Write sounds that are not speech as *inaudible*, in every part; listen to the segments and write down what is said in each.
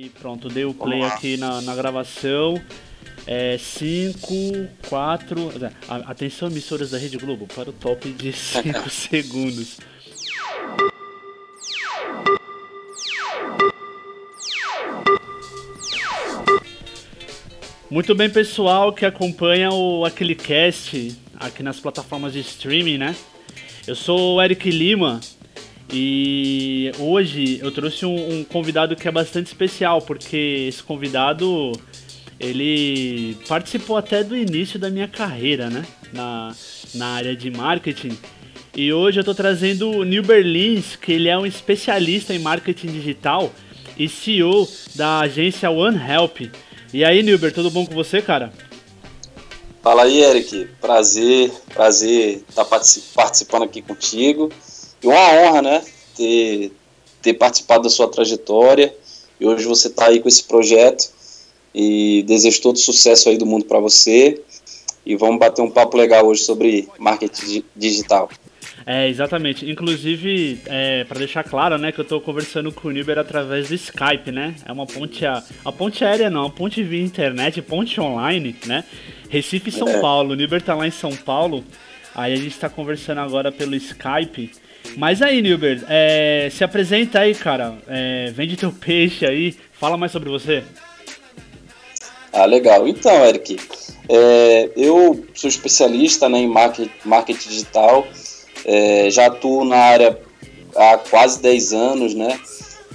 E pronto, dei o play aqui na, na gravação. 5, é, 4. Atenção, emissoras da Rede Globo, para o top de *laughs* 5 segundos. Muito bem, pessoal que acompanha o aquele cast aqui nas plataformas de streaming, né? Eu sou o Eric Lima e hoje eu trouxe um, um, convidado que é bastante especial, porque esse convidado ele participou até do início da minha carreira, né? Na, na área de marketing. E hoje eu estou trazendo o Neil Berlins, que ele é um especialista em marketing digital e CEO da agência OneHelp. E aí, Nilber, tudo bom com você, cara? Fala aí, Eric. Prazer, prazer estar participando aqui contigo. E uma honra, né? Ter, ter participado da sua trajetória. E hoje você está aí com esse projeto. E desejo todo sucesso aí do mundo para você. E vamos bater um papo legal hoje sobre marketing digital. É, exatamente. Inclusive, é, para deixar claro, né, que eu estou conversando com o Niber através do Skype, né? É uma ponte a, a ponte aérea não, a ponte via internet, ponte online, né? Recife São é. Paulo. O Niber tá lá em São Paulo. Aí a gente está conversando agora pelo Skype. Mas aí, Nilbert, é, se apresenta aí, cara. É, vende teu peixe aí. Fala mais sobre você. Ah, legal. Então, Eric, é, eu sou especialista né, em marketing, marketing digital. É, já atuo na área há quase 10 anos, né?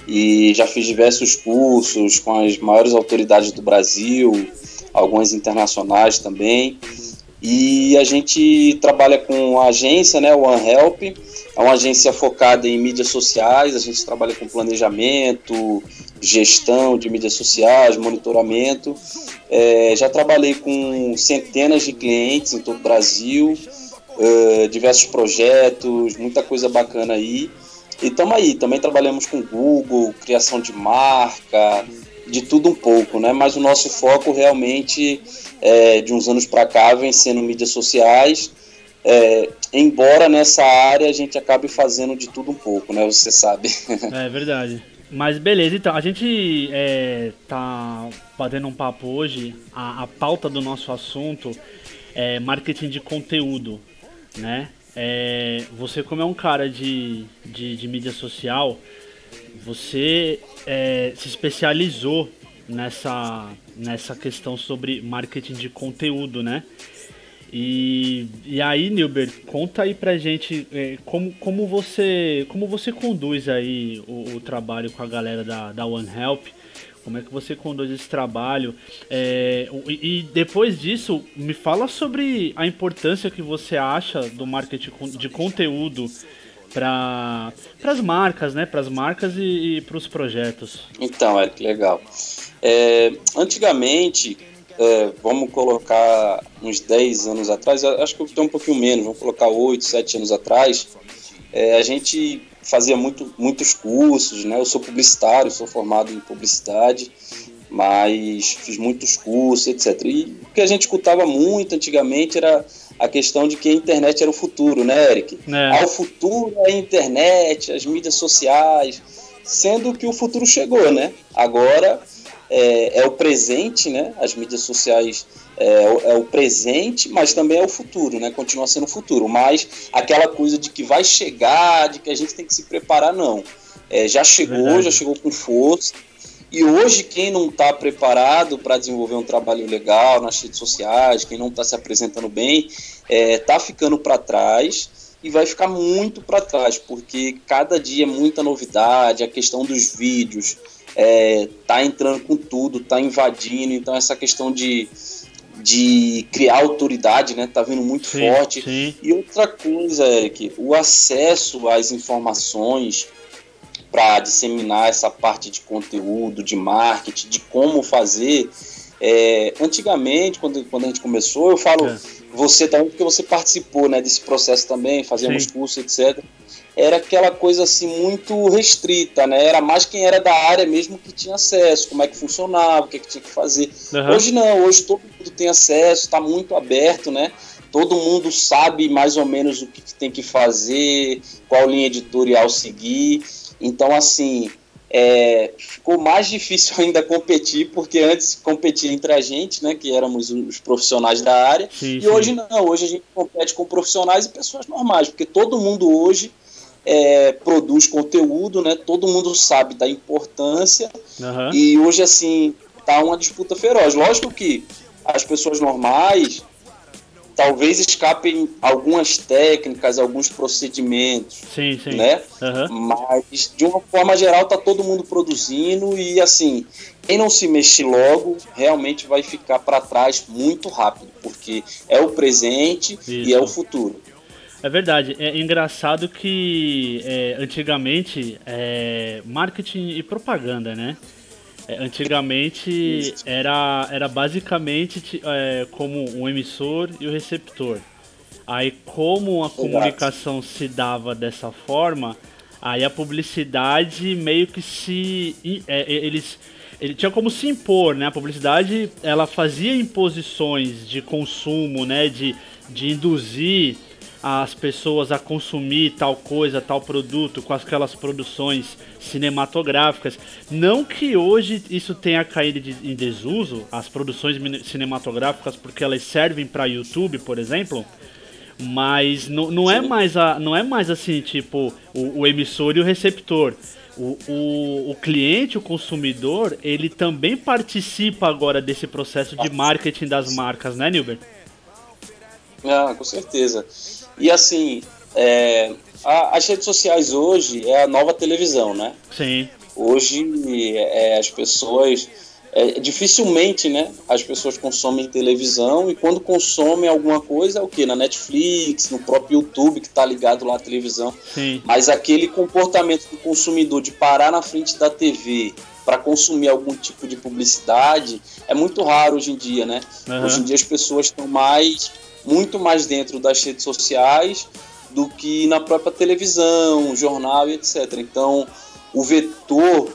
E já fiz diversos cursos com as maiores autoridades do Brasil, algumas internacionais também. E a gente trabalha com a agência, né, o OneHelp, é uma agência focada em mídias sociais, a gente trabalha com planejamento, gestão de mídias sociais, monitoramento. É, já trabalhei com centenas de clientes em todo o Brasil, uh, diversos projetos, muita coisa bacana aí. E estamos aí, também trabalhamos com Google, criação de marca, de tudo um pouco, né? Mas o nosso foco realmente, é, de uns anos para cá, vem sendo mídias sociais. É, embora nessa área a gente acabe fazendo de tudo um pouco, né? Você sabe. É verdade. Mas beleza, então, a gente é, tá batendo um papo hoje. A, a pauta do nosso assunto é marketing de conteúdo, né? É, você como é um cara de, de, de mídia social, você é, se especializou nessa, nessa questão sobre marketing de conteúdo, né? E, e aí, Nilbert, conta aí pra gente é, como, como, você, como você conduz aí o, o, trabalho com a galera da, da One Help, como é que você conduz esse trabalho. É, e, e depois disso, me fala sobre a importância que você acha do marketing de conteúdo para as marcas, né? Para as marcas e, e para os projetos. Então, Eric, legal. É, antigamente, é, vamos colocar uns 10 anos atrás, acho que tem um pouquinho menos, vamos colocar 8, 7 anos atrás, é, a gente fazia muito, muitos cursos, né? Eu sou publicitário, sou formado em publicidade, mas fiz muitos cursos, etc. E o que a gente escutava muito antigamente era a questão de que a internet era o futuro, né, Eric? É. Ao futuro é a internet, as mídias sociais, sendo que o futuro chegou, né? Agora é, é o presente, né? As mídias sociais é, é, o presente, mas também é o futuro, né? Continua sendo o futuro. Mas aquela coisa de que vai chegar, de que a gente tem que se preparar, não. É, já chegou, Verdade. já chegou com força. E hoje, quem não está preparado para desenvolver um trabalho legal nas redes sociais, quem não está se apresentando bem, está é, tá ficando para trás e vai ficar muito para trás, porque cada dia é muita novidade, a questão dos vídeos é, tá entrando com tudo, tá invadindo, então essa questão de, de criar autoridade, né, tá vindo muito sim, forte. Sim. E outra coisa, Eric, o acesso às informações para disseminar essa parte de conteúdo, de marketing, de como fazer. É, antigamente, quando, quando a gente começou, eu falo é. você também, porque você participou né, desse processo também, fazíamos cursos, etc. Era aquela coisa assim muito restrita, né? Era mais quem era da área mesmo que tinha acesso, como é que funcionava, o que, é que tinha que fazer. Uhum. Hoje não, hoje todo mundo tem acesso, está muito aberto, né? Todo mundo sabe mais ou menos o que tem que fazer, qual linha editorial seguir. Então, assim, é, ficou mais *laughs* difícil ainda competir, porque antes competia entre a gente, né, que éramos os profissionais da área, sim, e sim. hoje não, hoje a gente compete com profissionais e pessoas normais, porque todo mundo hoje é, produz conteúdo, né, todo mundo sabe da importância, uhum. e hoje, assim, tá uma disputa feroz. Lógico que as pessoas normais talvez escapem algumas técnicas, alguns procedimentos, sim, sim. né? Uhum. Mas de uma forma geral tá todo mundo produzindo e assim, quem não se mexe logo realmente vai ficar para trás muito rápido, porque é o presente Isso. e é o futuro. É verdade. É engraçado que é, antigamente é, marketing e propaganda, né? É, antigamente era, era basicamente é, como um emissor e o receptor. Aí como a comunicação se dava dessa forma, aí a publicidade meio que se. É, eles. Ele tinha como se impor, né? A publicidade ela fazia imposições de consumo, né? De, de induzir as pessoas a consumir tal coisa, tal produto, com aquelas produções cinematográficas. Não que hoje isso tenha caído de, em desuso, as produções cinematográficas, porque elas servem para YouTube, por exemplo. Mas não, não é mais a, não é mais assim, tipo, o, o emissor e o receptor. O, o, o, cliente, o consumidor, ele também participa agora desse processo de marketing das marcas, né, Nilber? Ah, com certeza. E assim, é, a, as redes sociais hoje é a nova televisão, né? Sim. Hoje é, as pessoas. É, dificilmente, né? As pessoas consomem televisão e quando consomem alguma coisa é o que? Na Netflix, no próprio YouTube que está ligado lá à televisão. Sim. Mas aquele comportamento do consumidor de parar na frente da TV para consumir algum tipo de publicidade é muito raro hoje em dia, né? Uhum. Hoje em dia as pessoas estão mais muito mais dentro das redes sociais do que na própria televisão, jornal e etc. Então, o vetor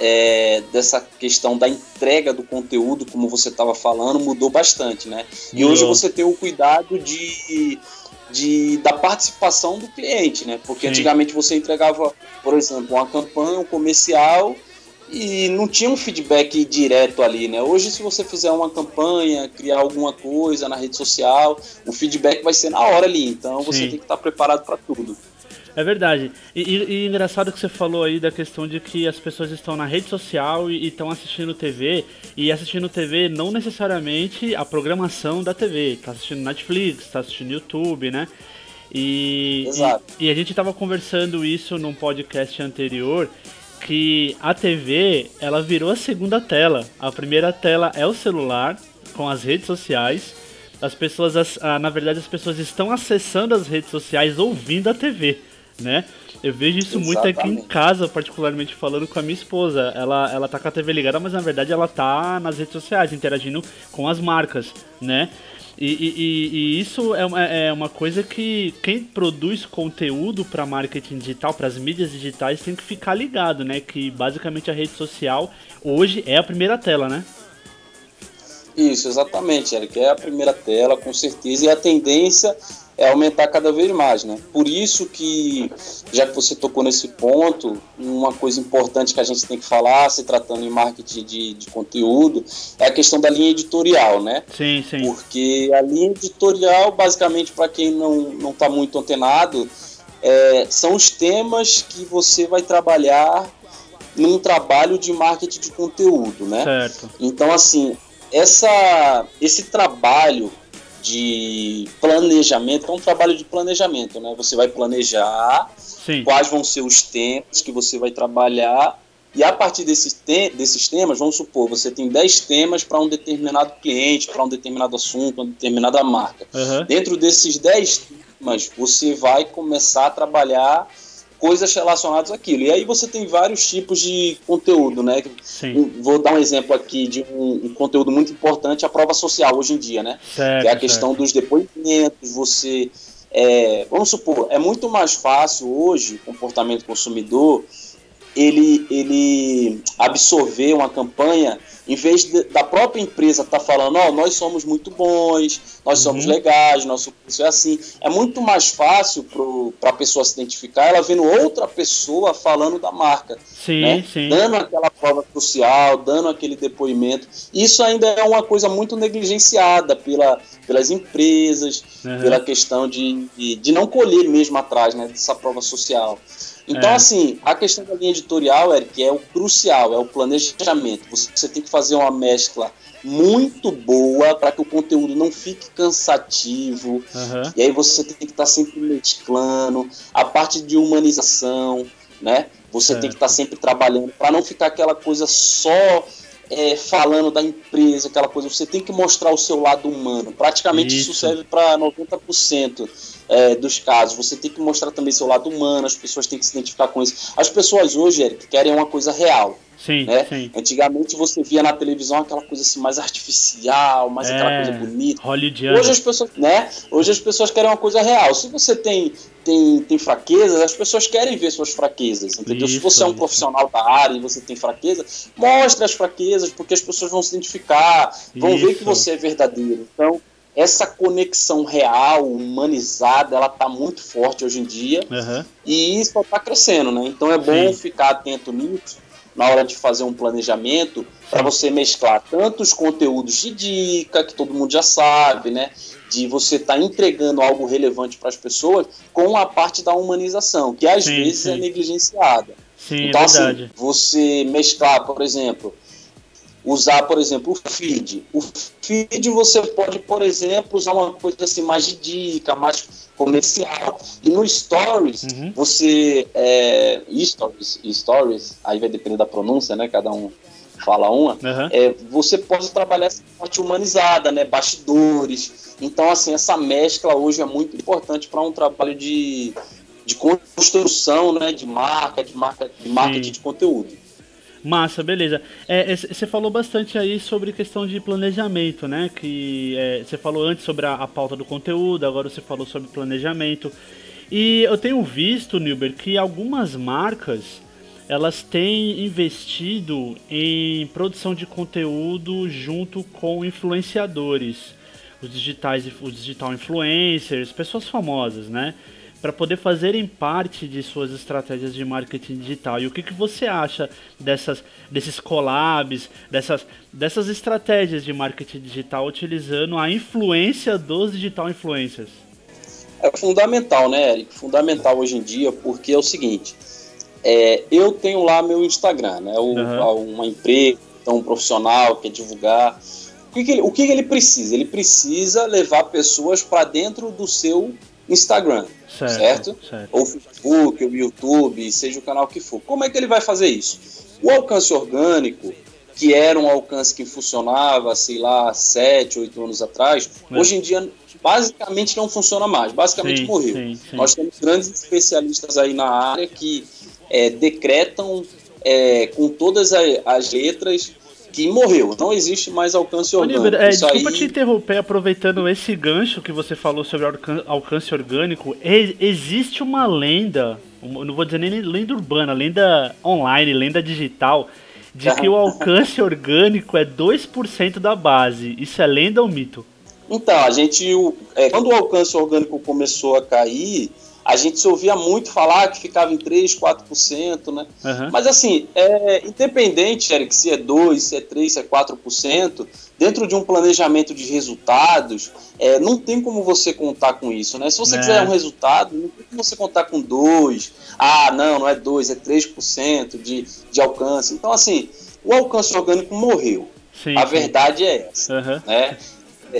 é, dessa questão da entrega do conteúdo, como você estava falando, mudou bastante, né? E hoje você tem o cuidado de, de da participação do cliente, né? Porque Sim. antigamente você entregava, por exemplo, uma campanha, um comercial e não tinha um feedback direto ali, né? Hoje, se você fizer uma campanha, criar alguma coisa na rede social, o feedback vai ser na hora ali. Então, você Sim. tem que estar preparado para tudo. É verdade. E, e, e, engraçado que você falou aí da questão de que as pessoas estão na rede social e estão assistindo TV. E assistindo TV não necessariamente a programação da TV. Tá assistindo Netflix, tá assistindo YouTube, né? E, Exato. e, e a gente estava conversando isso num podcast anterior que a TV ela virou a segunda tela. A primeira tela é o celular com as redes sociais. As pessoas, as, ah, na verdade, as pessoas estão acessando as redes sociais ouvindo a TV, né? Eu vejo isso Exatamente. muito aqui em casa, particularmente falando com a minha esposa. Ela, ela tá com a TV ligada, mas na verdade ela tá nas redes sociais, interagindo com as marcas, né? E, e, e, isso é uma, é uma coisa que quem produz conteúdo para marketing digital, para as mídias digitais, tem que ficar ligado, né? Que basicamente a rede social hoje é a primeira tela, né? Isso, exatamente, Eric. É a primeira tela, com certeza. E a tendência é aumentar cada vez mais, né? Por isso que, já que você tocou nesse ponto, uma coisa importante que a gente tem que falar, se tratando em marketing de, de conteúdo, é a questão da linha editorial, né? Sim, sim. Porque a linha editorial, basicamente, para quem não está muito antenado, é, são os temas que você vai trabalhar num trabalho de marketing de conteúdo, né? Certo. Então, assim, essa, esse trabalho de planejamento, é um trabalho de planejamento, né? Você vai planejar Sim. quais vão ser os temas que você vai trabalhar e a partir desses, te desses temas, vamos supor, você tem 10 temas para um determinado cliente, para um determinado assunto, uma determinada marca. Uhum. Dentro desses 10 temas, você vai começar a trabalhar coisas relacionadas àquilo. E aí você tem vários tipos de conteúdo, né? Sim. Vou dar um exemplo aqui de um, um, conteúdo muito importante, a prova social hoje em dia, né? Certo, que é a questão certo. dos depoimentos, você... É, vamos supor, é muito mais fácil hoje, comportamento consumidor, ele, ele absorver uma campanha em vez de, da própria empresa estar tá falando, ó, oh, nós somos muito bons, nós uhum. somos legais, nosso curso é assim, é muito mais fácil para a pessoa se identificar ela vendo outra pessoa falando da marca, sim, né? sim. dando aquela prova crucial, dando aquele depoimento. Isso ainda é uma coisa muito negligenciada pela, pelas empresas, uhum. pela questão de, de, de, não colher mesmo atrás né, dessa prova social. Então, é. assim, a questão da linha editorial, Eric, é o crucial, é o planejamento. Você tem que fazer uma mescla muito boa para que o conteúdo não fique cansativo. Uhum. E aí você tem que estar tá sempre mesclando. A parte de humanização, né? Você tem que estar tá sempre trabalhando para não ficar aquela coisa só é, falando da empresa, aquela coisa. Você tem que mostrar o seu lado humano. Praticamente isso, isso serve para 90% é, dos casos. Você tem que mostrar também seu lado humano, as pessoas têm que se identificar com isso. As pessoas hoje, Eric, querem uma coisa real. Sim, né? sim. Antigamente você via na televisão aquela coisa assim mais artificial, mais é, aquela coisa bonita. Hollywoodiana. Hoje as pessoas, né? Hoje as pessoas querem uma coisa real. Se você tem tem, tem fraquezas, as pessoas querem ver suas fraquezas, entendeu? Isso, Se você é um profissional da área e você tem fraqueza, mostre as fraquezas, porque as pessoas vão se identificar, vão isso. ver que você é verdadeiro. Então, essa conexão real, humanizada, ela está muito forte hoje em dia uhum. e isso está crescendo, né? Então é bom Sim. ficar atento nisso na hora de fazer um planejamento para você mesclar tanto os conteúdos de dica, que todo mundo já sabe, né? De você estar tá entregando algo relevante para as pessoas, com a parte da humanização, que às sim, vezes é sim. é negligenciada. Sim, então, é assim, você mesclar, por exemplo, usar, por exemplo, o feed. O feed você pode, por exemplo, usar uma coisa assim mais de dica, mais comercial. E no stories, uhum. você é, stories, stories, aí vai depender da pronúncia, né? Cada um fala uma. Uhum. É, você pode trabalhar essa parte humanizada, né? Bastidores. Então, assim, essa mescla hoje é muito importante para um trabalho de, de construção, né? De marca, de marca, de marketing de conteúdo. Massa, beleza. Você é, falou bastante aí sobre questão de planejamento, né? Que você é, falou antes sobre a, a, pauta do conteúdo, agora você falou sobre planejamento. E eu tenho visto, Nilber, que algumas marcas elas têm investido em produção de conteúdo junto com influenciadores, os digitais, os digital influencers, pessoas famosas, né? Para poder fazerem parte de suas estratégias de marketing digital. E o que, que você acha dessas, desses collabs, dessas, dessas estratégias de marketing digital utilizando a influência dos digital influencers? É fundamental, né, Eric? Fundamental hoje em dia, porque é o seguinte: é, eu tenho lá meu Instagram, né? O, uhum. Uma empresa, um profissional quer divulgar. O que, que ele, o que, que ele precisa? Ele precisa levar pessoas para dentro do seu Instagram, certo, certo? certo? Ou Facebook, ou YouTube, seja o canal que for. Como é que ele vai fazer isso? O alcance orgânico, que era um alcance que funcionava, sei lá, 7, 8 anos atrás, é. hoje em dia basicamente não funciona mais, basicamente sim, morreu. Sim, sim. Nós temos grandes especialistas aí na área que é, decretam é, com todas as letras que morreu. Não existe mais alcance orgânico. Oliver, é, desculpa aí... te interromper, aproveitando esse gancho que você falou sobre alcance orgânico. existe uma lenda, não vou dizer nem lenda urbana, lenda online, lenda digital, de que o alcance orgânico é 2% da base. Isso é lenda ou mito? Então, a gente. É, quando o alcance orgânico começou a cair, a gente se ouvia muito falar que ficava em 3, 4%, né? Uhum. Mas assim, é, independente, Eric, se é 2, se é 3, se é 4%, dentro de um planejamento de resultados, é, não tem como você contar com isso, né? Se você é. quiser um resultado, não tem como você contar com 2, ah, não, não é 2, é 3% de, de alcance. Então, assim, o alcance orgânico morreu. Sim, a sim. verdade é essa, uhum. né?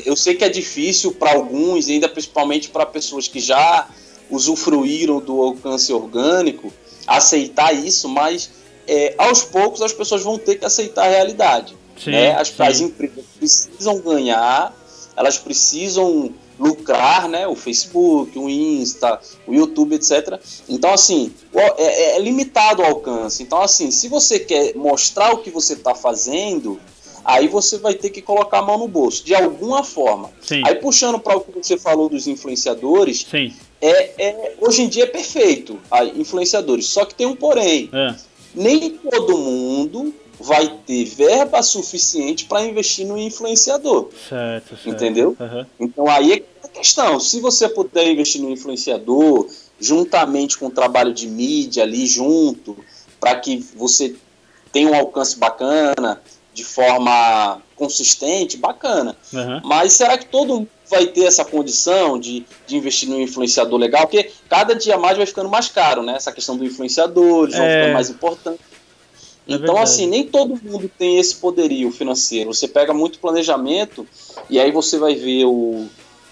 Eu sei que é difícil para alguns, ainda principalmente para pessoas que já usufruíram do alcance orgânico aceitar isso, mas é, aos poucos as pessoas vão ter que aceitar a realidade. Sim, né? as, as empresas precisam ganhar, elas precisam lucrar, né? O Facebook, o Insta, o YouTube, etc. Então, assim, é, é, limitado o alcance. Então, assim, se você quer mostrar o que você está fazendo, aí você vai ter que colocar a mão no bolso, de alguma forma. Sim. Aí, puxando para o que você falou dos influenciadores, Sim é, é, hoje em dia é perfeito, a influenciadores. Só que tem um porém. É. nem todo mundo vai ter verba suficiente para investir no influenciador. Certo, certo. Entendeu? Uhum. Então aí é a questão. Se você puder investir no influenciador, juntamente com o trabalho de mídia ali junto, para que você tenha um alcance bacana, de forma consistente, bacana. Uhum. Mas será que todo mundo vai ter essa condição de, de investir num influenciador legal? Porque cada dia mais vai ficando mais caro, né? Essa questão do influenciador, eles vão É. ficando mais importantes. É então, verdade. assim, nem todo mundo tem esse poderio financeiro. Você pega muito planejamento e aí você vai ver o,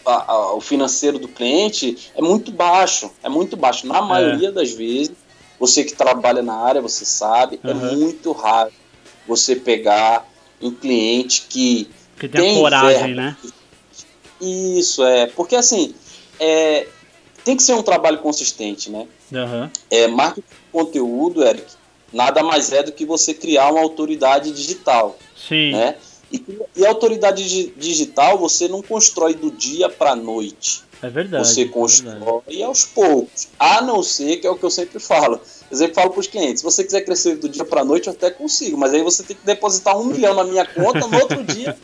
a- a- o financeiro do cliente é muito baixo. É muito baixo. Na maioria das vezes, você que trabalha na área, você sabe, é Uhum. muito raro você pegar um cliente que Que tem, coragem, verba. né? isso é, porque assim, é, tem que ser um trabalho consistente, né? Aham. É, marketing de conteúdo, Eric, nada mais é do que você criar uma autoridade digital, Sim. né? E, e a autoridade digi- digital você não constrói do dia para noite. É verdade. Você é verdade. constrói aos poucos. A não ser, que é o que eu sempre falo. Eu sempre falo para os clientes: se você quiser crescer do dia para noite, eu até consigo. Mas aí você tem que depositar um milhão na minha conta no outro dia.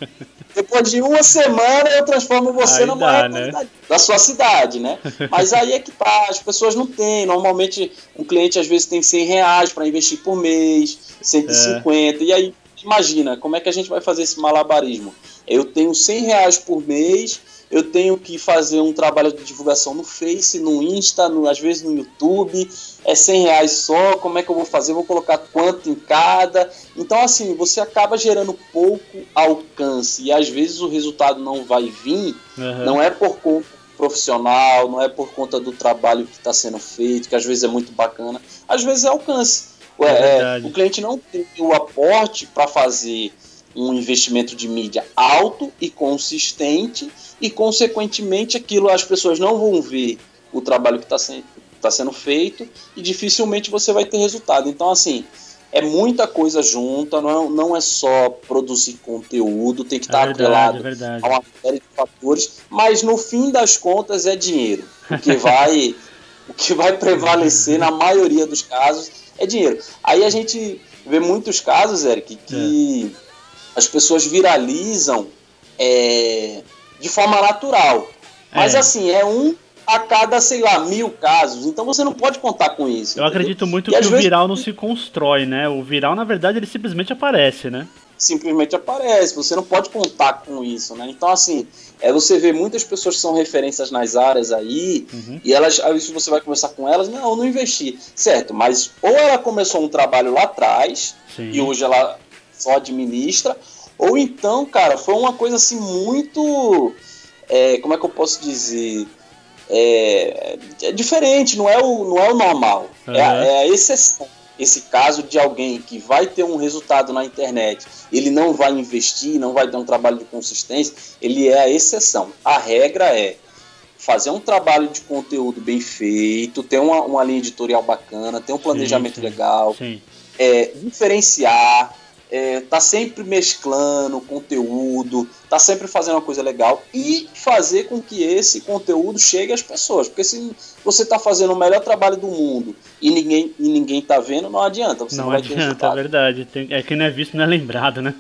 Depois de uma semana, eu transformo você Aí na dá, maior né? da sua cidade, né? Mas aí é que tá, as pessoas não têm. Normalmente, um cliente às vezes tem 100 reais para investir por mês, 150. É. E aí, imagina, como é que a gente vai fazer esse malabarismo? Eu tenho 100 reais por mês, eu tenho que fazer um trabalho de divulgação no Face, no Insta, no- às vezes no YouTube, é 100 reais só, como é que eu vou fazer? Vou colocar quanto em cada? Então, assim, você acaba gerando pouco alcance e às vezes o resultado não vai vir, Aham. não é por conta profissional, não é por conta do trabalho que está sendo feito, que às vezes é muito bacana, às vezes é alcance. Ué, É é, o cliente não tem o aporte para fazer um investimento de mídia alto e consistente e, consequentemente, aquilo as pessoas não vão ver o trabalho que está sendo, tá sendo feito e dificilmente você vai ter resultado. Então, assim, é muita coisa junta, não é, não é só produzir conteúdo, tem que É estar verdade, atrelado é a uma série de fatores, mas no fim das contas é dinheiro. O que vai, o que vai prevalecer na maioria dos casos é dinheiro. Aí a gente vê muitos casos, Eric, que as pessoas viralizam é, de forma natural. Mas É. assim, é um a cada, sei lá, mil casos. Então você não pode contar com isso. Eu entendeu? acredito muito E que o vezes- viral não se constrói, né? O viral, na verdade, ele simplesmente aparece, né? simplesmente aparece, você não pode contar com isso, né? Então, assim, é, você vê muitas pessoas que são referências nas áreas aí, Uhum. e elas, aí se você vai conversar com elas, não, eu não investi. Certo, mas ou ela começou um trabalho lá atrás, Sim. e hoje ela só administra, ou então, cara, foi uma coisa assim muito. é, como é que eu posso dizer? É, é diferente, não é o, não é o normal, é, a, é a exceção. Esse caso de alguém que vai ter um resultado na internet, ele não vai investir, não vai ter um trabalho de consistência, ele é a exceção. A regra é fazer um trabalho de conteúdo bem feito, ter uma, uma linha editorial bacana, ter um planejamento sim. legal, Sim. é, diferenciar, é, tá sempre mesclando conteúdo, tá sempre fazendo uma coisa legal e fazer com que esse conteúdo chegue às pessoas. Porque se você tá fazendo o melhor trabalho do mundo e ninguém, e ninguém tá vendo, não adianta. Você não, Não vai ter adianta, é resultado. verdade. Tem- é que não é visto, não é lembrado, né?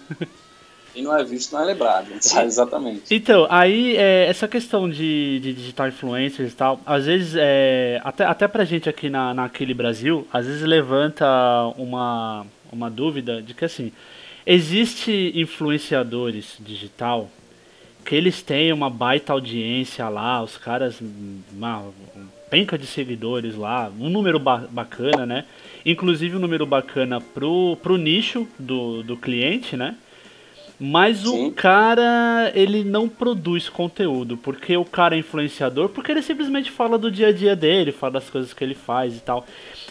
E não é visto, não é lembrado. *laughs* *laughs* Exatamente. Então, aí é, essa questão de, de digital influencers e tal, às vezes, é, até, até pra gente aqui na, naquele Brasil, às vezes levanta uma, uma dúvida de que assim, existe influenciadores digital que eles têm uma baita audiência lá, os caras, uma penca de seguidores lá, um número ba- bacana, né? Inclusive um número bacana pro, pro nicho do, do cliente, né? Mas Sim. o cara, ele não produz conteúdo, porque o cara é influenciador, porque ele simplesmente fala do dia a dia dele, fala das coisas que ele faz e tal.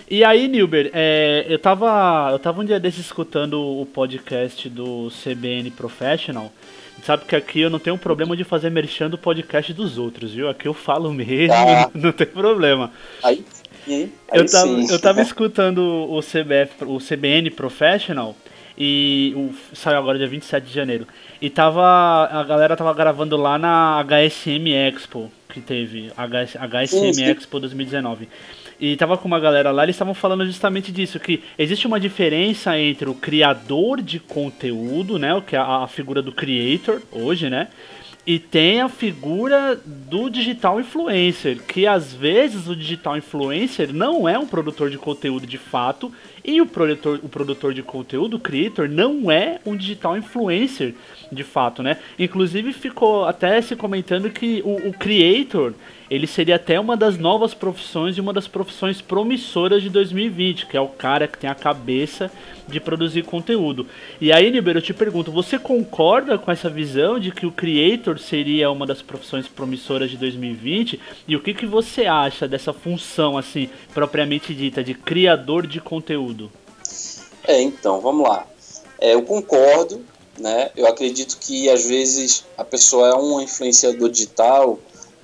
E aí, Nilber, é, eu, tava, eu tava um dia desses escutando o podcast do CBN Professional. Sabe que aqui eu não tenho problema de fazer merchan do podcast dos outros, viu? Aqui eu falo mesmo, Tá. *laughs* não tem problema. Aí, sim, Eu aí tava, sim. eu tava escutando o, CBF, o CBN Professional e o, saiu agora dia 27 de janeiro. E tava a galera tava gravando lá na HSM Expo que teve, HS, HSM Sim. Expo 2019. E tava com uma galera lá, eles estavam falando justamente disso, que existe uma diferença entre o criador de conteúdo, né? O que é a, a figura do creator hoje, né? E tem a figura do digital influencer, que às vezes o digital influencer não é um produtor de conteúdo de fato, e o produtor, o produtor de conteúdo, o creator, não é um digital influencer de fato, né? Inclusive ficou até se comentando que o, o creator ele seria até uma das novas profissões e uma das profissões promissoras de 2020, que é o cara que tem a cabeça de produzir conteúdo. E aí, Niber, eu te pergunto, você concorda com essa visão de que o creator seria uma das profissões promissoras de 2020? E o que, que você acha dessa função, assim, propriamente dita, de criador de conteúdo? É, então, vamos lá. É, eu concordo, né? Eu acredito que às vezes a pessoa é um influenciador digital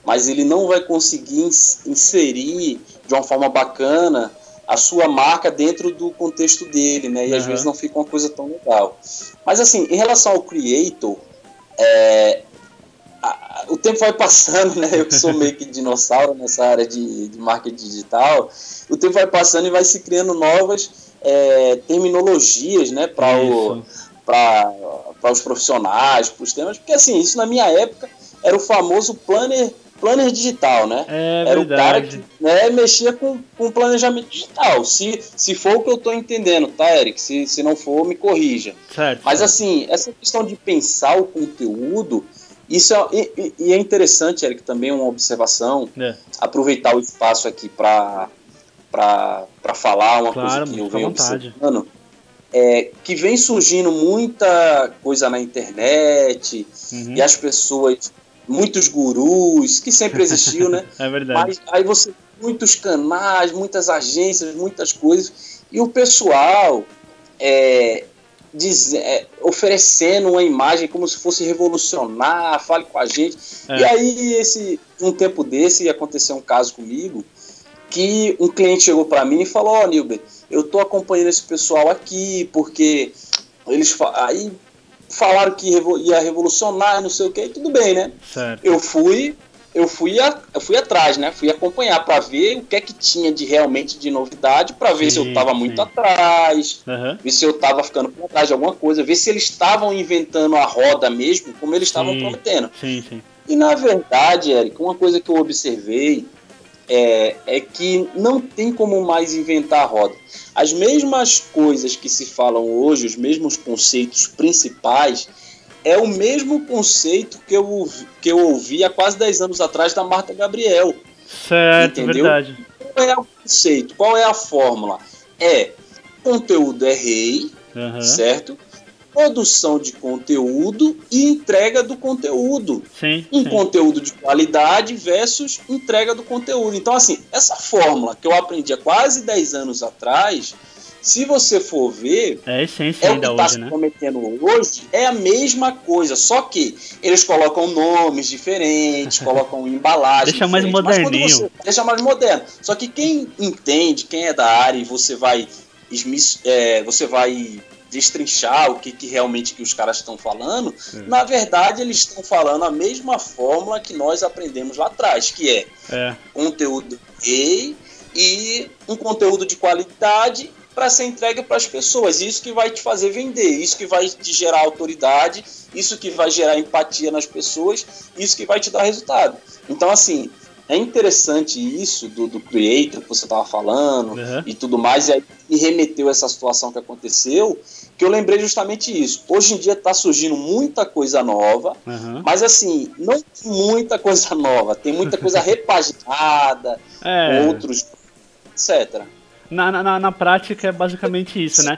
mas ele não vai conseguir inserir de uma forma bacana a sua marca dentro do contexto dele, né? E uhum. às vezes não fica uma coisa tão legal. Mas assim, em relação ao creator, é, a, o tempo vai passando, né? Eu que sou meio que dinossauro nessa área de, de marketing digital, o tempo vai passando e vai se criando novas é, terminologias, né? Para os profissionais, para os temas, porque assim, isso na minha época era o famoso planner planner digital, né? É Era verdade. o cara que né, mexia com, com planejamento digital. Se, se for o que eu estou entendendo, tá, Eric? Se, se não for, me corrija. Certo, Mas assim, essa questão de pensar o conteúdo, isso é, e, e é interessante, Eric, também uma observação, É. aproveitar o espaço aqui para falar uma Claro, coisa que eu venho observando. É, que vem surgindo muita coisa na internet Uhum. e as pessoas, muitos gurus, que sempre existiu, né? *laughs* É verdade. Mas aí você muitos canais, muitas agências, muitas coisas, e o pessoal é, diz, é, oferecendo uma imagem como se fosse revolucionar, fale com a gente. É. E aí, esse, um tempo desse, aconteceu um caso comigo, que um cliente chegou para mim e falou, ó, Nilber, eu tô acompanhando esse pessoal aqui, porque eles aí falaram que ia revolucionar, não sei o que, e tudo bem, né? Certo. eu fui eu fui a, eu fui atrás né fui acompanhar para ver o que é que tinha de realmente de novidade para ver se eu Sim, estava muito sim. atrás Aham. ver se eu estava ficando por trás de alguma coisa ver se eles estavam inventando a roda mesmo como eles estavam Sim. prometendo Sim, sim. e na verdade Eric uma coisa que eu observei é, é que não tem como mais inventar a roda as mesmas coisas que se falam hoje os mesmos conceitos principais é o mesmo conceito que eu, ouvi- que eu ouvi há quase 10 anos atrás da Marta Gabriel. Certo, Entendeu? verdade. Qual é o conceito? Qual é a fórmula? É conteúdo é rei, Aham. certo? Produção de conteúdo e entrega do conteúdo. Sim, Um sim. conteúdo de qualidade versus entrega do conteúdo. Então, assim, essa fórmula que eu aprendi há quase 10 anos atrás, se você for ver, É a essência é o que ainda está se né? hoje, é a mesma coisa, só que eles colocam nomes diferentes, *laughs* colocam embalagens Deixa mais moderninho. você- deixa mais moderno. Só que quem entende, quem é da área e você vai é, você vai destrinchar o que, que realmente que os caras estão falando, na verdade eles estão falando a mesma fórmula que nós aprendemos lá atrás, que é É. conteúdo gay e um conteúdo de qualidade para ser entregue para as pessoas. Isso que vai te fazer vender, isso que vai te gerar autoridade, isso que vai gerar empatia nas pessoas, isso que vai te dar resultado. Então, assim, é interessante isso do, do creator que você estava falando Uhum. e tudo mais, e aí me remeteu a essa situação que aconteceu, que eu lembrei justamente isso. Hoje em dia está surgindo muita coisa nova, Aham. mas assim, não tem muita coisa nova, tem muita coisa *laughs* repaginada, É. outros, etc. Na, na, na prática é basicamente isso, né?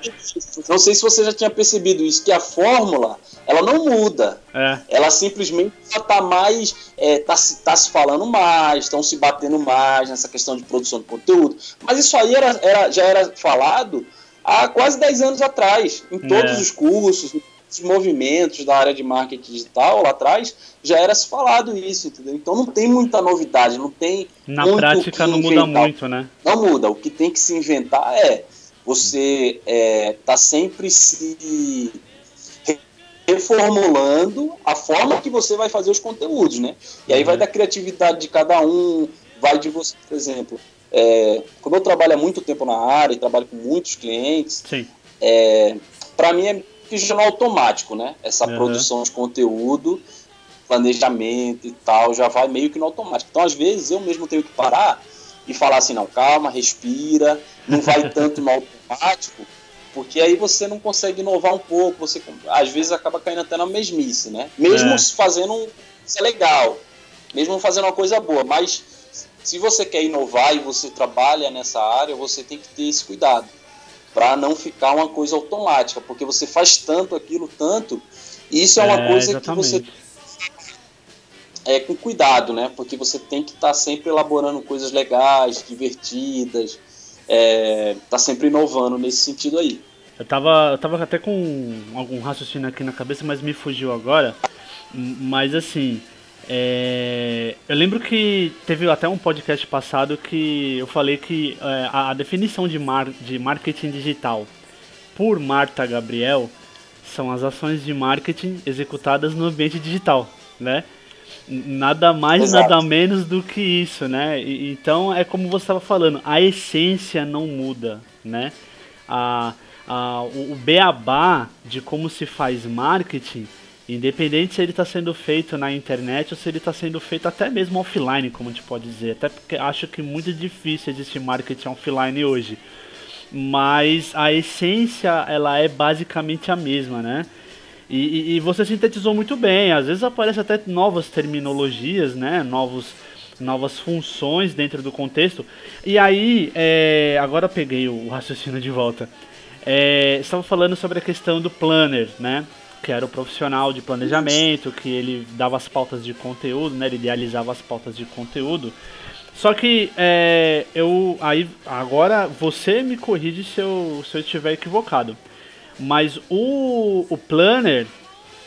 Não sei se você já tinha percebido isso, que a fórmula, ela não muda. É. Ela simplesmente só tá mais, é, tá, se, tá se falando mais, estão se batendo mais nessa questão de produção de conteúdo. Mas isso aí era, era- já era falado há quase 10 anos atrás, em todos É. os cursos, os movimentos da área de marketing digital lá atrás, já era se falado isso, entendeu? Então não tem muita novidade, não tem Na prática que não muda inventar. muito, né? Não muda. O que tem que se inventar é você é, tá sempre se re- reformulando a forma que você vai fazer os conteúdos, né? E aí vai da criatividade de cada um, vai de você, por exemplo. é, como eu trabalho há muito tempo na área e trabalho com muitos clientes, é, para mim é já automático, né? Essa uhum. produção de conteúdo, planejamento e tal, já vai meio que no automático. Então, às vezes, eu mesmo tenho que parar e falar assim, não, calma, respira, não vai tanto no automático, porque aí você não consegue inovar um pouco, você às vezes acaba caindo até na mesmice, né? Mesmo é. fazendo um, isso é legal, mesmo fazendo uma coisa boa, mas se você quer inovar e você trabalha nessa área, você tem que ter esse cuidado para não ficar uma coisa automática, porque você faz tanto aquilo, tanto, e isso é uma é, coisa exatamente. que você é com cuidado, né? Porque você tem que estar tá sempre elaborando coisas legais, divertidas, é, tá sempre inovando nesse sentido aí. Eu tava, eu tava até com algum raciocínio aqui na cabeça, mas me fugiu agora. Mas assim, é, eu lembro que teve até um podcast passado que eu falei que é, a, definição de, mar, de marketing digital por Marta Gabriel são as ações de marketing executadas no ambiente digital, né? Nada mais, Exato. nada menos do que isso, né? E, então é como você estava falando, a essência não muda, né? A, a, o, o beabá de como se faz marketing, independente se ele está sendo feito na internet ou se ele está sendo feito até mesmo offline, como a gente pode dizer. Até porque acho que é muito difícil existir marketing offline hoje. Mas a essência, ela é basicamente a mesma, né? E, e, você sintetizou muito bem. Às vezes aparecem até novas terminologias, né? Novos, novas funções dentro do contexto. E aí, é, agora peguei o raciocínio de volta. É, estava falando sobre a questão do planner, né? Que era o profissional de planejamento, que ele dava as pautas de conteúdo, né? Ele idealizava as pautas de conteúdo. Só que é, eu aí agora você me corrige se eu, se eu estiver equivocado. Mas o, o planner,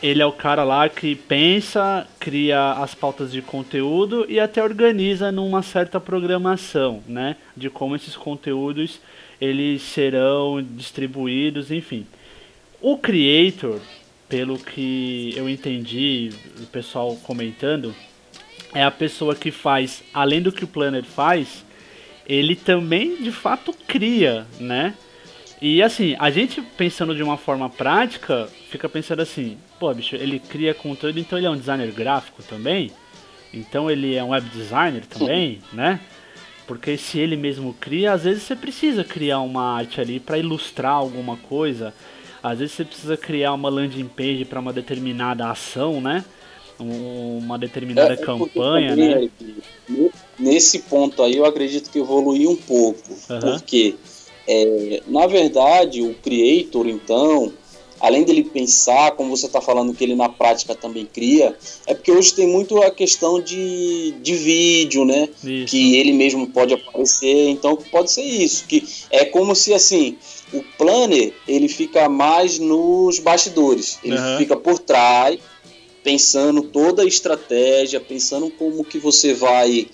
ele é o cara lá que pensa, cria as pautas de conteúdo e até organiza numa certa programação, né? De como esses conteúdos eles serão distribuídos, enfim. O creator, pelo que eu entendi, o pessoal comentando, é a pessoa que faz, além do que o planner faz, ele também de fato cria, né? E assim, a gente pensando de uma forma prática, fica pensando assim, pô, bicho, ele cria conteúdo, então ele é um designer gráfico também? Então ele é um web designer também, né? Porque se ele mesmo cria, às vezes você precisa criar uma arte ali para ilustrar alguma coisa. Às vezes você precisa criar uma landing page para uma determinada ação, né? Uma determinada é, campanha, né? Nesse ponto aí eu acredito que evoluiu um pouco. Uhum. Porque é, na verdade, o creator, então, além dele pensar, como você está falando que ele na prática também cria, é porque hoje tem muito a questão de, de vídeo, né? Isso. Que ele mesmo pode aparecer, então pode ser isso, que é como se assim, o planner ele fica mais nos bastidores, ele uhum. fica por trás, pensando toda a estratégia, pensando como que você vai,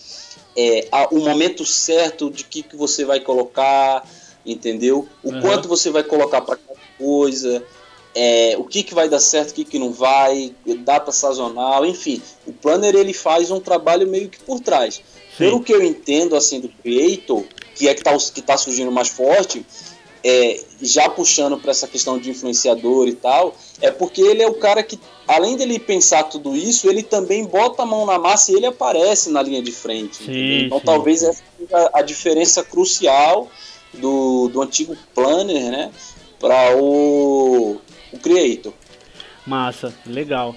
é, a, o momento certo de que, que você vai colocar, entendeu? O uhum. quanto você vai colocar para cada coisa, é, o que, que vai dar certo, o que, que não vai, data sazonal, enfim. O planner ele faz um trabalho meio que por trás. Sim. Pelo que eu entendo assim do creator, que é que está que tá surgindo mais forte, é, já puxando para essa questão de influenciador e tal, é porque ele é o cara que, além dele pensar tudo isso, ele também bota a mão na massa e ele aparece na linha de frente. Sim, então sim. talvez essa seja a diferença crucial do, do antigo Planner, né? Para o, o Creator. Massa, legal.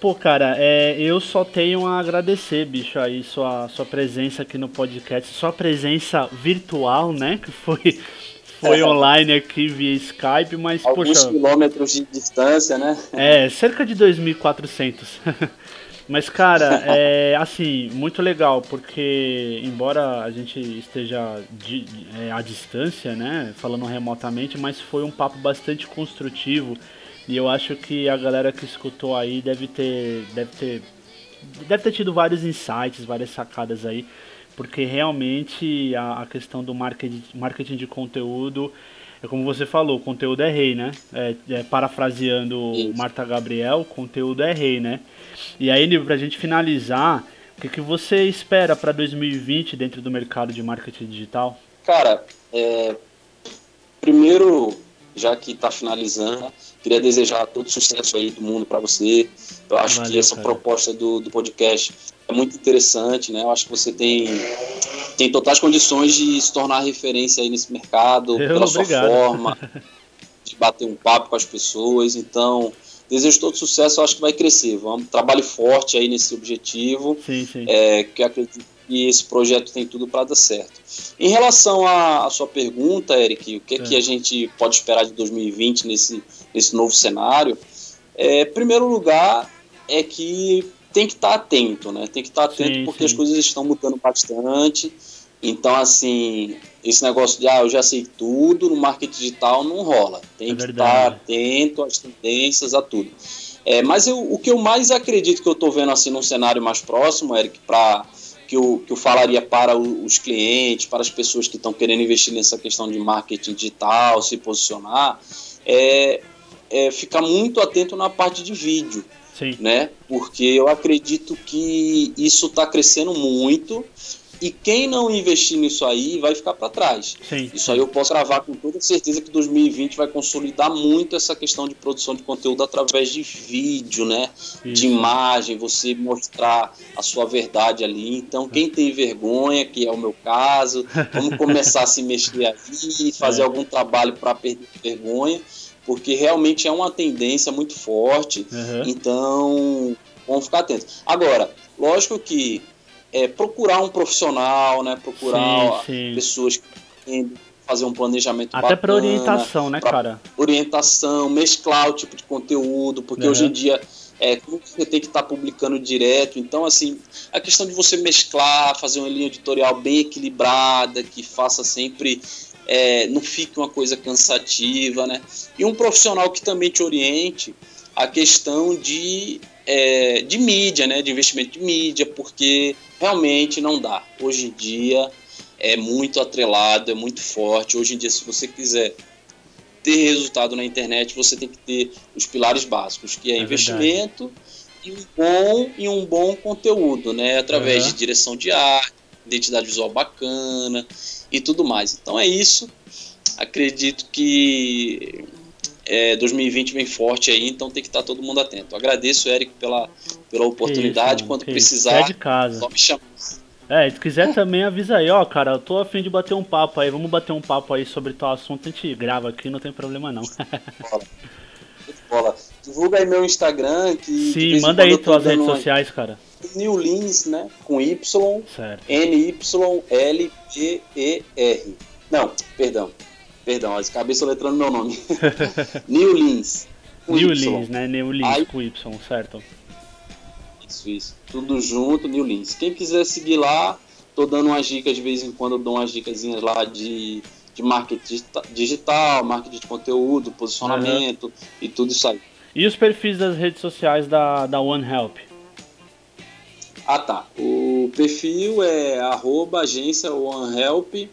Pô, cara, é, eu só tenho a agradecer, bicho, aí sua, sua presença aqui no podcast, sua presença virtual, né? Que foi, *laughs* foi é. online aqui via Skype, mas, Alguns poxa... quilômetros de distância, né? É, cerca de 2.400. *laughs* Mas, cara, é assim, muito legal, porque embora a gente esteja de, é, à distância, né, falando remotamente, mas foi um papo bastante construtivo e eu acho que a galera que escutou aí deve ter, deve ter, deve ter tido vários insights, várias sacadas aí, porque realmente a, a questão do marketing, marketing de conteúdo é como você falou, conteúdo é rei, né? É, é, parafraseando Isso. Marta Gabriel, conteúdo é rei, né? E aí, pra gente finalizar, O que, que você espera para 2020 dentro do mercado de marketing digital? Cara, é, primeiro, já que está finalizando, queria desejar todo sucesso aí do mundo para você. Eu acho Valeu, que essa cara. proposta do, do podcast é muito interessante, né? Eu acho que você tem, tem totais condições de se tornar referência aí nesse mercado, Eu, pela obrigado. sua forma, *laughs* de bater um papo com as pessoas. Então, desejo todo sucesso, eu acho que vai crescer. Vamos, trabalhe forte aí nesse objetivo. Sim, sim. É, que acredito que esse projeto tem tudo para dar certo. Em relação à, à, sua pergunta, Eric, o que é. que a gente pode esperar de 2020 nesse, nesse novo cenário? É, primeiro lugar é que tem que estar tá atento, né? Tem que estar tá atento sim, porque as coisas estão mudando bastante. Então, assim, esse negócio de, ah, eu já sei tudo no marketing digital não rola. Tem é que estar atento às tendências, a tudo. É, mas eu, o que eu mais acredito que eu estou vendo, assim, num cenário mais próximo, Eric, para que eu, que eu falaria para os clientes, para as pessoas que estão querendo investir nessa questão de marketing digital, se posicionar, é, é ficar muito atento na parte de vídeo. Sim. Né? Porque eu acredito que isso está crescendo muito e quem não investir nisso aí vai ficar para trás. Sim. Isso aí eu posso gravar com toda certeza que 2020 vai consolidar muito essa questão de produção de conteúdo através de vídeo, né? Isso. De imagem, você mostrar a sua verdade ali. Então, quem tem vergonha, que é o meu caso, vamos começar a se mexer aí, *laughs* fazer é. algum trabalho para perder vergonha, porque realmente é uma tendência muito forte. Uhum. Então, vamos ficar atentos. Agora, lógico que é, procurar um profissional, né? Procurar sim, sim. pessoas que fazer um planejamento Até para orientação, né, cara? Orientação, mesclar o tipo de conteúdo, porque hoje em dia é, como você tem que estar tá publicando direto. Então, assim, a questão de você mesclar, fazer uma linha editorial bem equilibrada, que faça sempre. É, não fique uma coisa cansativa, né? E um profissional que também te oriente a questão de, é, de mídia, né? De investimento de mídia, porque realmente não dá. Hoje em dia é muito atrelado, é muito forte. Hoje em dia, se você quiser ter resultado na internet, você tem que ter os pilares básicos, que é, é investimento e um bom e um bom conteúdo, né? Através uhum. de direção de arte, identidade visual bacana e tudo mais. Então é isso. Acredito que é, 2020 vem forte aí, então tem que estar todo mundo atento. Agradeço, Eric, pela, pela oportunidade. Isso, Quando precisar, é de casa. só me chamar. É, se quiser também avisa aí, ó, cara, eu tô afim de bater um papo aí, vamos bater um papo aí sobre tal assunto, a gente grava aqui, não tem problema não. Bola. Bola. Divulga aí meu Instagram, que... Sim, manda aí tuas redes sociais, cara. New Lins, né, com Y. N-Y-L-E-E-R. Não, perdão, perdão, acabei soletrando meu nome. *laughs* New Lins. New Lins, né, New Lins com Y, certo. Isso, isso. Tudo junto, New Links. Quem quiser seguir lá, tô dando umas dicas de vez em quando, eu dou umas dicas lá de, de marketing digital, marketing de conteúdo, posicionamento uhum. e tudo isso aí. E os perfis das redes sociais da, da OneHelp? Ah tá. O perfil é arroba agência OneHelp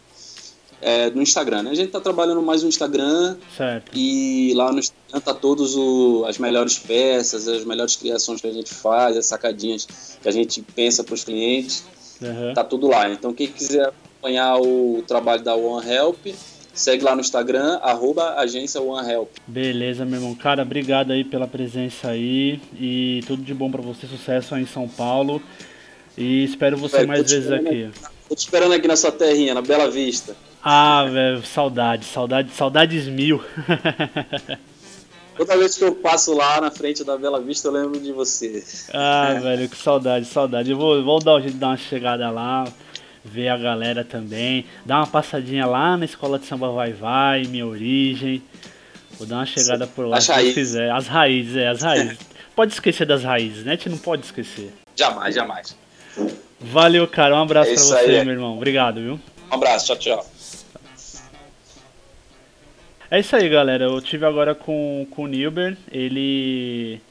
é, no Instagram, né? A gente tá trabalhando mais no Instagram. Certo. E lá no Instagram tá todos o, as melhores peças, as melhores criações que a gente faz, as sacadinhas que a gente pensa para os clientes. Uhum. Tá tudo lá. Então quem quiser acompanhar o trabalho da One Help, segue lá no Instagram, arroba agência One Help. Beleza, meu irmão. Cara, obrigado aí pela presença aí. E tudo de bom para você, sucesso aí em São Paulo. E espero você mais vezes aqui. Tô te esperando aqui na sua terrinha, na Bela Vista. Ah, velho, saudade, saudade, saudades mil. Toda vez que eu passo lá na frente da Bela Vista, eu lembro de você. Ah, é. velho, que saudade, saudade. Eu vou, vou dar um jeito de dar uma chegada lá, ver a galera também, dar uma passadinha lá na escola de samba Vai Vai, minha origem. Vou dar uma chegada por lá se raízes. quiser. As raízes, é, as raízes. *laughs* pode esquecer das raízes, né? A gente não pode esquecer. Jamais, jamais. Valeu, cara. Um abraço é pra você, aí. meu irmão. Obrigado, viu? Um abraço, tchau, tchau. É isso aí, galera. Eu tive agora com, com o Nilber. Ele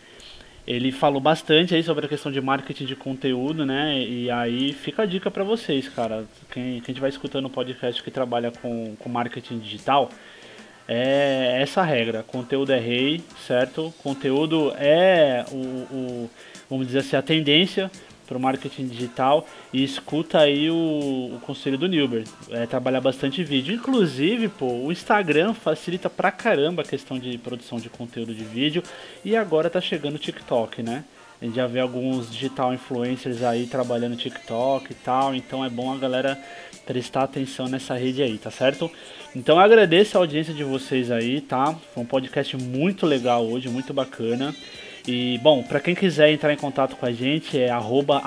ele falou bastante aí sobre a questão de marketing de conteúdo, né? E aí fica a dica para vocês, cara. Quem, quem estiver escutando o podcast que trabalha com, com marketing digital, é essa regra. Conteúdo é rei, certo? Conteúdo é o, o vamos dizer assim, a tendência para o marketing digital e escuta aí o, o conselho do Nilber. É, trabalhar bastante vídeo. Inclusive, pô, o Instagram facilita pra caramba a questão de produção de conteúdo de vídeo e agora tá chegando o TikTok, né? A gente já vê alguns digital influencers aí trabalhando TikTok e tal, então é bom a galera prestar atenção nessa rede aí, tá certo? Então eu agradeço a audiência de vocês aí, tá? Foi um podcast muito legal hoje, muito bacana. E, bom, para quem quiser entrar em contato com a gente é arroba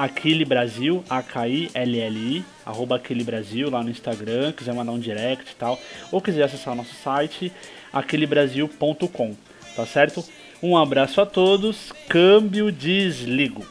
Brasil, A-K-I-L-L-I, arroba Brasil lá no Instagram, quiser mandar um direct e tal, ou quiser acessar o nosso site, aquelebrasil.com, tá certo? Um abraço a todos, câmbio desligo.